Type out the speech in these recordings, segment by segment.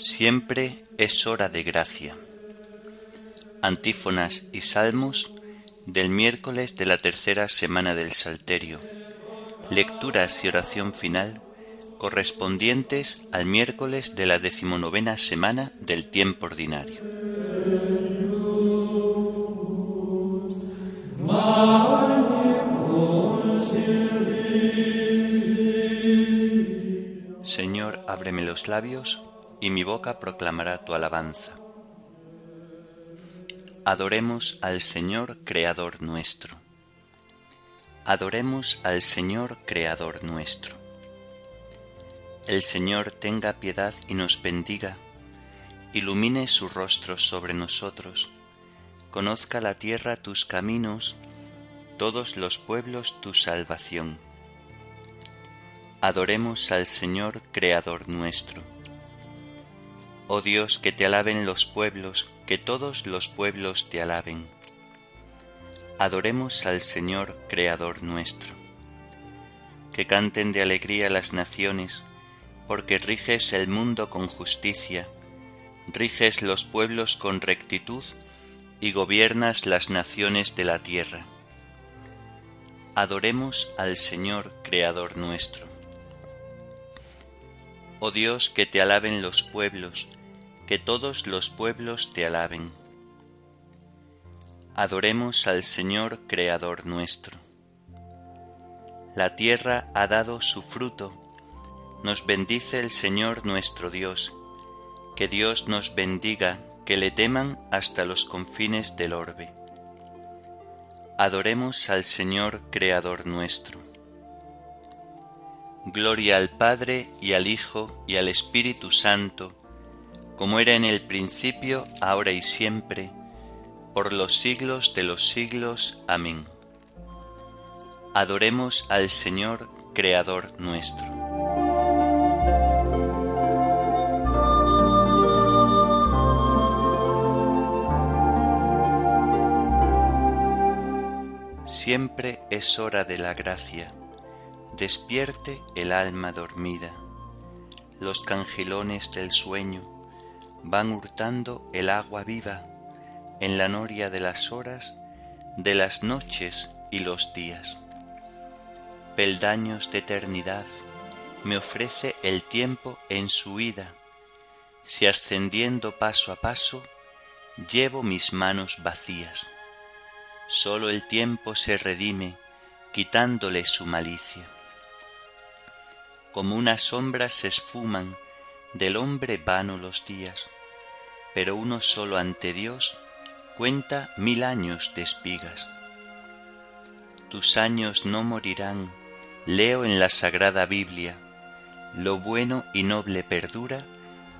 Siempre es hora de gracia. Antífonas y salmos del miércoles de la tercera semana del Salterio. Lecturas y oración final correspondientes al miércoles de la decimonovena semana del tiempo ordinario. Los labios y mi boca proclamará tu alabanza. Adoremos al Señor Creador nuestro. Adoremos al Señor Creador nuestro. El Señor tenga piedad y nos bendiga, ilumine su rostro sobre nosotros, conozca la tierra tus caminos, todos los pueblos tu salvación. Adoremos al Señor Creador nuestro. Oh Dios, que te alaben los pueblos, que todos los pueblos te alaben. Adoremos al Señor Creador nuestro. Que canten de alegría las naciones, porque riges el mundo con justicia, riges los pueblos con rectitud y gobiernas las naciones de la tierra. Adoremos al Señor Creador nuestro. Oh Dios, que te alaben los pueblos, que todos los pueblos te alaben. Adoremos al Señor Creador nuestro. La tierra ha dado su fruto, nos bendice el Señor nuestro Dios. Que Dios nos bendiga, que le teman hasta los confines del orbe. Adoremos al Señor Creador nuestro. Gloria al Padre y al Hijo y al Espíritu Santo, como era en el principio, ahora y siempre, por los siglos de los siglos. Amén. Adoremos al Señor Creador nuestro. Siempre es hora de la gracia, despierte el alma dormida. Los cangilones del sueño van hurtando el agua viva en la noria de las horas, de las noches y los días. Peldaños de eternidad me ofrece el tiempo en su ida, si ascendiendo paso a paso llevo mis manos vacías Sólo el tiempo se redime quitándole su malicia. Como una sombra se esfuman del hombre vano los días, pero uno solo ante Dios cuenta mil años de espigas. Tus años no morirán, leo en la sagrada Biblia, lo bueno y noble perdura,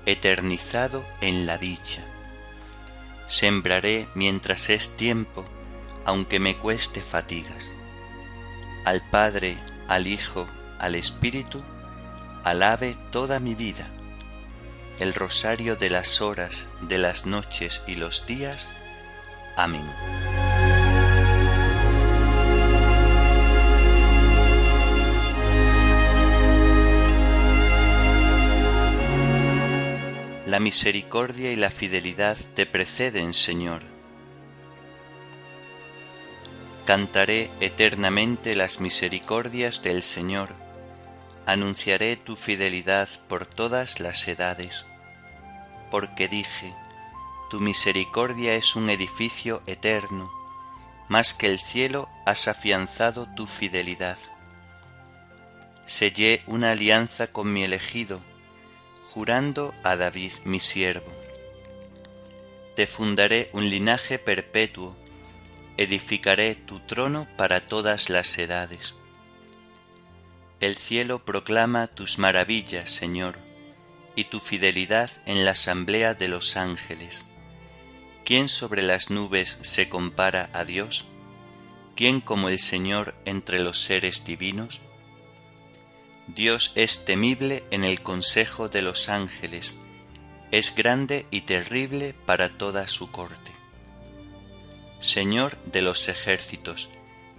eternizado en la dicha. Sembraré mientras es tiempo, aunque me cueste fatigas. Al Padre, al Hijo, al Espíritu, alabe toda mi vida. El rosario de las horas, de las noches y los días. Amén. La misericordia y la fidelidad te preceden, Señor Cantaré eternamente las misericordias del Señor, anunciaré tu fidelidad por todas las edades, porque dije, tu misericordia es un edificio eterno, más que el cielo has afianzado tu fidelidad. Sellé una alianza con mi elegido, jurando a David mi siervo. Te fundaré un linaje perpetuo, edificaré tu trono para todas las edades. El cielo proclama tus maravillas, Señor, y tu fidelidad en la asamblea de los ángeles. ¿Quién sobre las nubes se compara a Dios? ¿Quién como el Señor entre los seres divinos? Dios es temible en el consejo de los ángeles es grande y terrible para toda su corte. Señor de los ejércitos,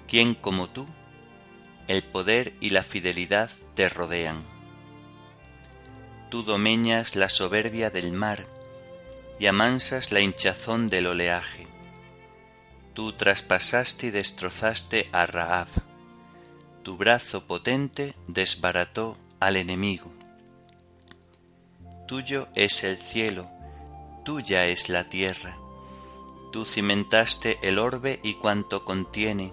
¿quién como tú? El poder y la fidelidad te rodean. Tú domeñas la soberbia del mar y amansas la hinchazón del oleaje. Tú traspasaste y destrozaste a Raab. Tu brazo potente desbarató al enemigo. Tuyo es el cielo, tuya es la tierra. Tú cimentaste el orbe y cuanto contiene.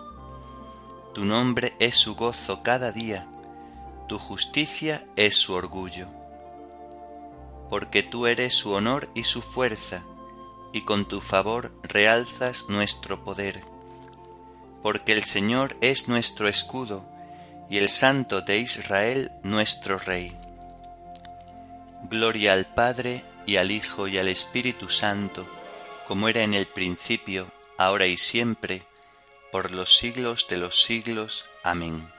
Tu nombre es su gozo cada día, tu justicia es su orgullo porque tú eres su honor y su fuerza, y con tu favor realzas nuestro poder. Porque el Señor es nuestro escudo, y el Santo de Israel nuestro Rey. Gloria al Padre, y al Hijo, y al Espíritu Santo, como era en el principio, ahora y siempre, por los siglos de los siglos. Amén.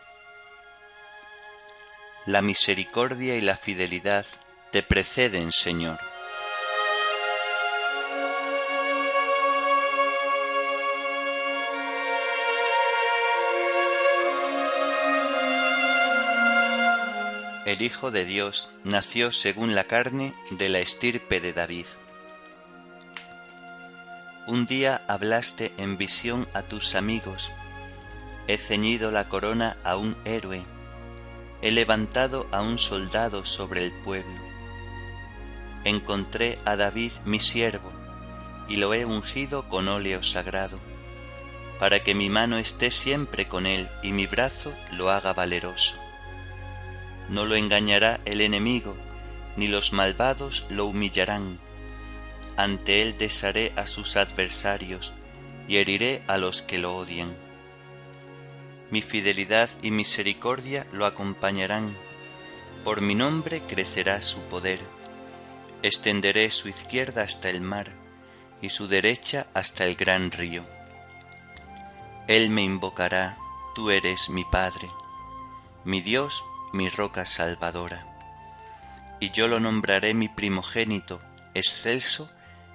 La misericordia y la fidelidad te preceden, Señor. El Hijo de Dios nació según la carne de la estirpe de David. Un día hablaste en visión a tus amigos, he ceñido la corona a un héroe, he levantado a un soldado sobre el pueblo encontré a David mi siervo, y lo he ungido con óleo sagrado, para que mi mano esté siempre con él y mi brazo lo haga valeroso. No lo engañará el enemigo, ni los malvados lo humillarán. Ante él desharé a sus adversarios y heriré a los que lo odien. Mi fidelidad y misericordia lo acompañarán, por mi nombre crecerá su poder Extenderé su izquierda hasta el mar y su derecha hasta el gran río. Él me invocará, tú eres mi Padre, mi Dios, mi roca salvadora. Y yo lo nombraré mi primogénito, excelso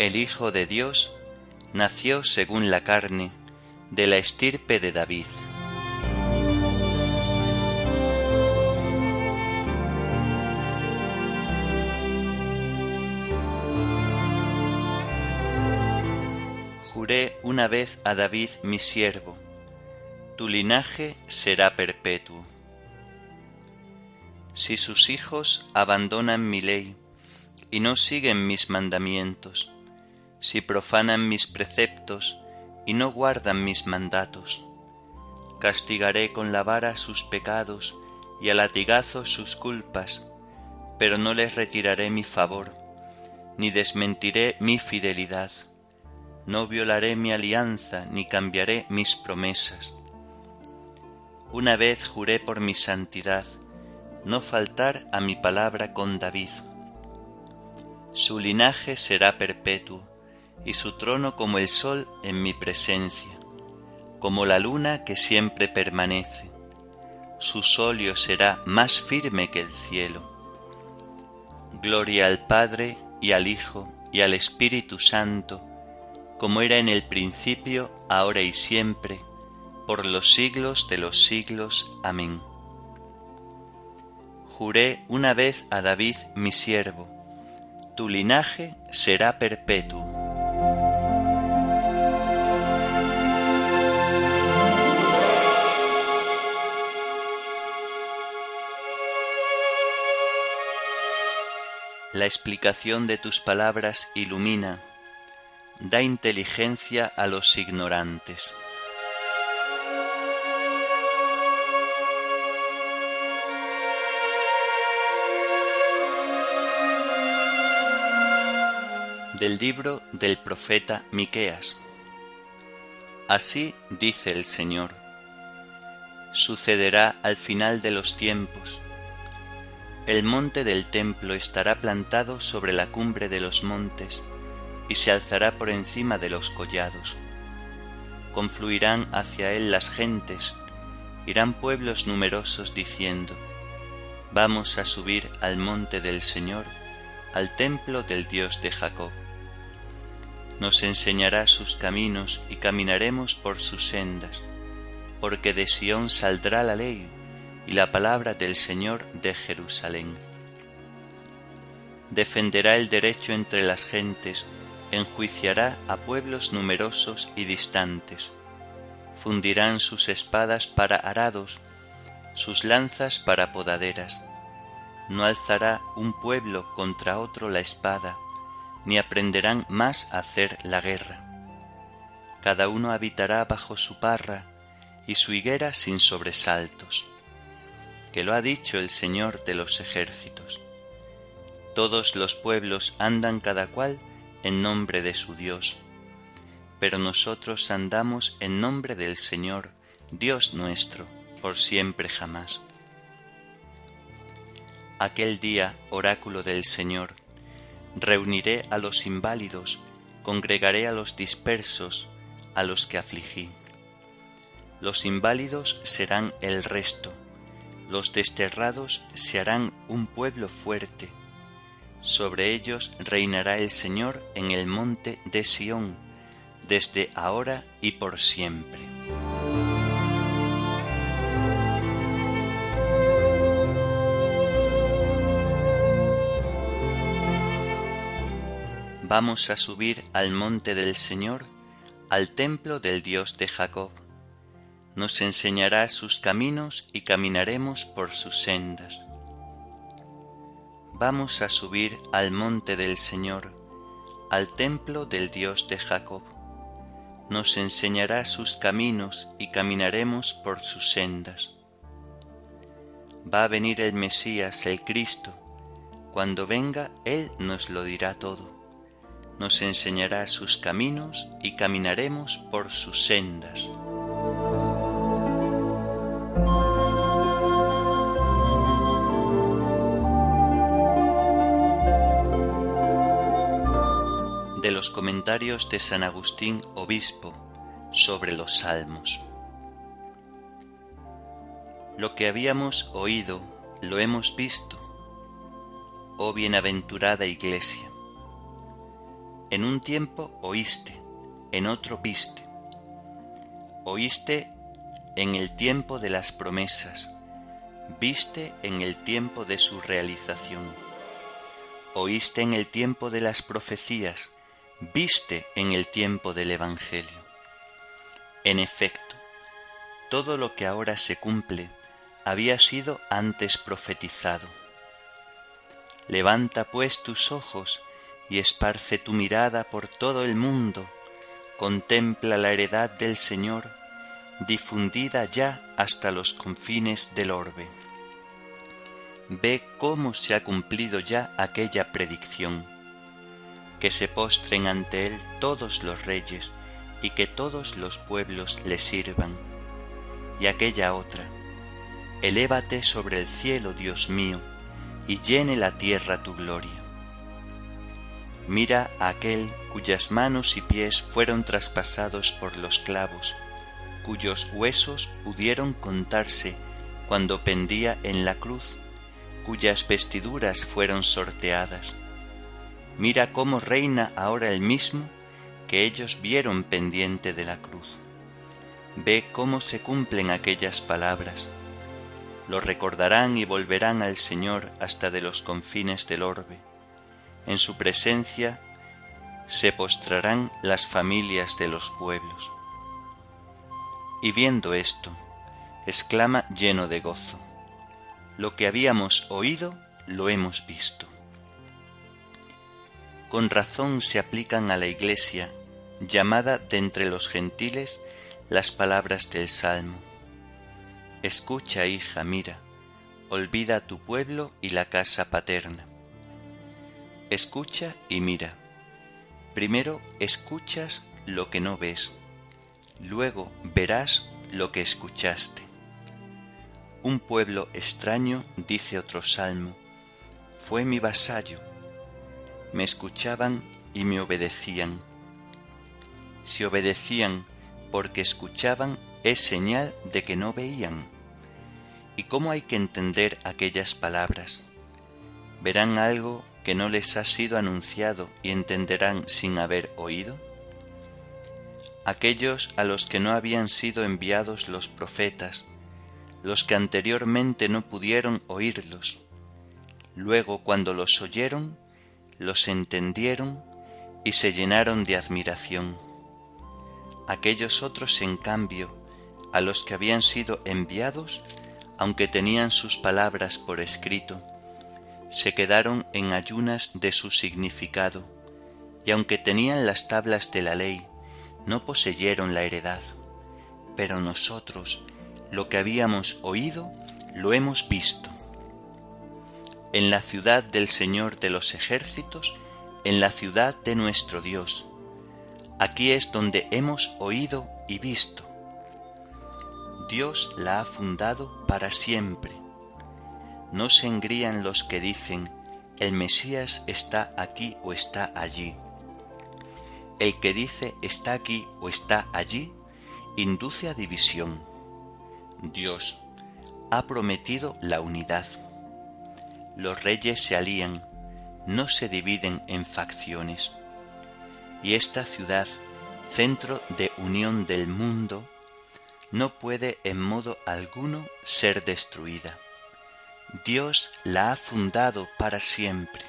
El Hijo de Dios nació según la carne, de la estirpe de David. una vez a David mi siervo, tu linaje será perpetuo. Si sus hijos abandonan mi ley y no siguen mis mandamientos, si profanan mis preceptos y no guardan mis mandatos, castigaré con la vara sus pecados y a latigazo sus culpas, pero no les retiraré mi favor, ni desmentiré mi fidelidad no violaré mi alianza ni cambiaré mis promesas. Una vez juré por mi santidad, no faltar a mi palabra con David. Su linaje será perpetuo, y su trono como el sol en mi presencia, como la luna que siempre permanece. Su solio será más firme que el cielo. Gloria al Padre y al Hijo y al Espíritu Santo, como era en el principio, ahora y siempre, por los siglos de los siglos. Amén. Juré una vez a David mi siervo, tu linaje será perpetuo. La explicación de tus palabras ilumina, da inteligencia a los ignorantes. Del libro del profeta Miqueas. Así dice el Señor: Sucederá al final de los tiempos el monte del templo estará plantado sobre la cumbre de los montes y se alzará por encima de los collados. Confluirán hacia él las gentes, irán pueblos numerosos diciendo, Vamos a subir al monte del Señor, al templo del Dios de Jacob. Nos enseñará sus caminos y caminaremos por sus sendas, porque de Sión saldrá la ley y la palabra del Señor de Jerusalén. Defenderá el derecho entre las gentes, enjuiciará a pueblos numerosos y distantes. Fundirán sus espadas para arados, sus lanzas para podaderas. No alzará un pueblo contra otro la espada, ni aprenderán más a hacer la guerra. Cada uno habitará bajo su parra y su higuera sin sobresaltos que lo ha dicho el Señor de los ejércitos. Todos los pueblos andan cada cual en nombre de su Dios, pero nosotros andamos en nombre del Señor, Dios nuestro, por siempre jamás. Aquel día, oráculo del Señor, reuniré a los inválidos, congregaré a los dispersos, a los que afligí. Los inválidos serán el resto, los desterrados se harán un pueblo fuerte. Sobre ellos reinará el Señor en el monte de Sión, desde ahora y por siempre. Vamos a subir al monte del Señor, al templo del Dios de Jacob nos enseñará sus caminos y caminaremos por sus sendas. Vamos a subir al monte del Señor, al templo del Dios de Jacob. Nos enseñará sus caminos y caminaremos por sus sendas. Va a venir el Mesías, el Cristo. Cuando venga, Él nos lo dirá todo. Nos enseñará sus caminos y caminaremos por sus sendas. Los comentarios de San Agustín Obispo sobre los Salmos. Lo que habíamos oído lo hemos visto, oh bienaventurada Iglesia. En un tiempo oíste, en otro viste. Oíste en el tiempo de las promesas, viste en el tiempo de su realización. Oíste en el tiempo de las profecías, viste en el tiempo del Evangelio. En efecto, todo lo que ahora se cumple había sido antes profetizado. Levanta pues tus ojos y esparce tu mirada por todo el mundo, contempla la heredad del Señor, difundida ya hasta los confines del orbe. Ve cómo se ha cumplido ya aquella predicción que se postren ante él todos los reyes y que todos los pueblos le sirvan. Y aquella otra, elévate sobre el cielo, Dios mío, y llene la tierra tu gloria. Mira a aquel cuyas manos y pies fueron traspasados por los clavos, cuyos huesos pudieron contarse cuando pendía en la cruz, cuyas vestiduras fueron sorteadas Mira cómo reina ahora el mismo que ellos vieron pendiente de la cruz. Ve cómo se cumplen aquellas palabras. lo recordarán y volverán al Señor hasta de los confines del orbe. En su presencia se postrarán las familias de los pueblos. Y viendo esto, exclama lleno de gozo, lo que habíamos oído lo hemos visto. Con razón se aplican a la Iglesia, llamada de entre los gentiles, las palabras del Salmo. Escucha, hija, mira, olvida tu pueblo y la casa paterna. Escucha y mira. Primero escuchas lo que no ves, luego verás lo que escuchaste. Un pueblo extraño, dice otro salmo, fue mi vasallo. Me escuchaban y me obedecían. Si obedecían porque escuchaban es señal de que no veían. ¿Y cómo hay que entender aquellas palabras? ¿Verán algo que no les ha sido anunciado y entenderán sin haber oído? Aquellos a los que no habían sido enviados los profetas, los que anteriormente no pudieron oírlos, luego cuando los oyeron, los entendieron y se llenaron de admiración. Aquellos otros, en cambio, a los que habían sido enviados, aunque tenían sus palabras por escrito, se quedaron en ayunas de su significado, y aunque tenían las tablas de la ley, no poseyeron la heredad. Pero nosotros, lo que habíamos oído, lo hemos visto. En la ciudad del Señor de los ejércitos, en la ciudad de nuestro Dios. Aquí es donde hemos oído y visto Dios la ha fundado para siempre. No se engrían los que dicen, el Mesías está aquí o está allí. El que dice está aquí o está allí, induce a división. Dios ha prometido la unidad. Los reyes se alían, no se dividen en facciones. Y esta ciudad, centro de unión del mundo, no puede en modo alguno ser destruida. Dios la ha fundado para siempre.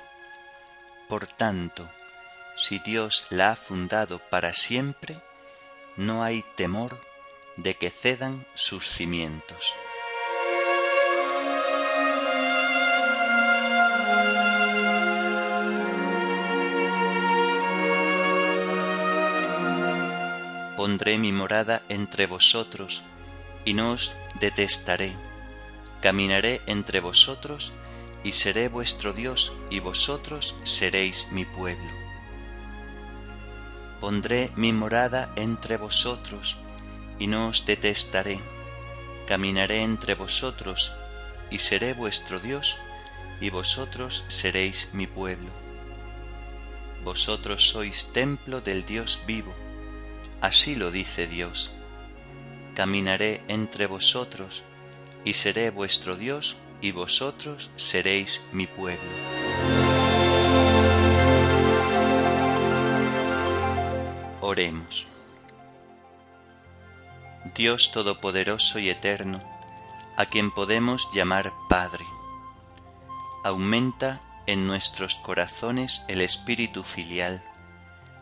Por tanto, si Dios la ha fundado para siempre, no hay temor de que cedan sus cimientos. Pondré mi morada entre vosotros, y no os detestaré. Caminaré entre vosotros, y seré vuestro Dios, y vosotros seréis mi pueblo. Pondré mi morada entre vosotros, y no os detestaré. Caminaré entre vosotros, y seré vuestro Dios, y vosotros seréis mi pueblo. Vosotros sois templo del Dios vivo Así lo dice Dios. Caminaré entre vosotros, y seré vuestro Dios, y vosotros seréis mi pueblo. Oremos. Dios Todopoderoso y Eterno, a quien podemos llamar Padre, aumenta en nuestros corazones el espíritu filial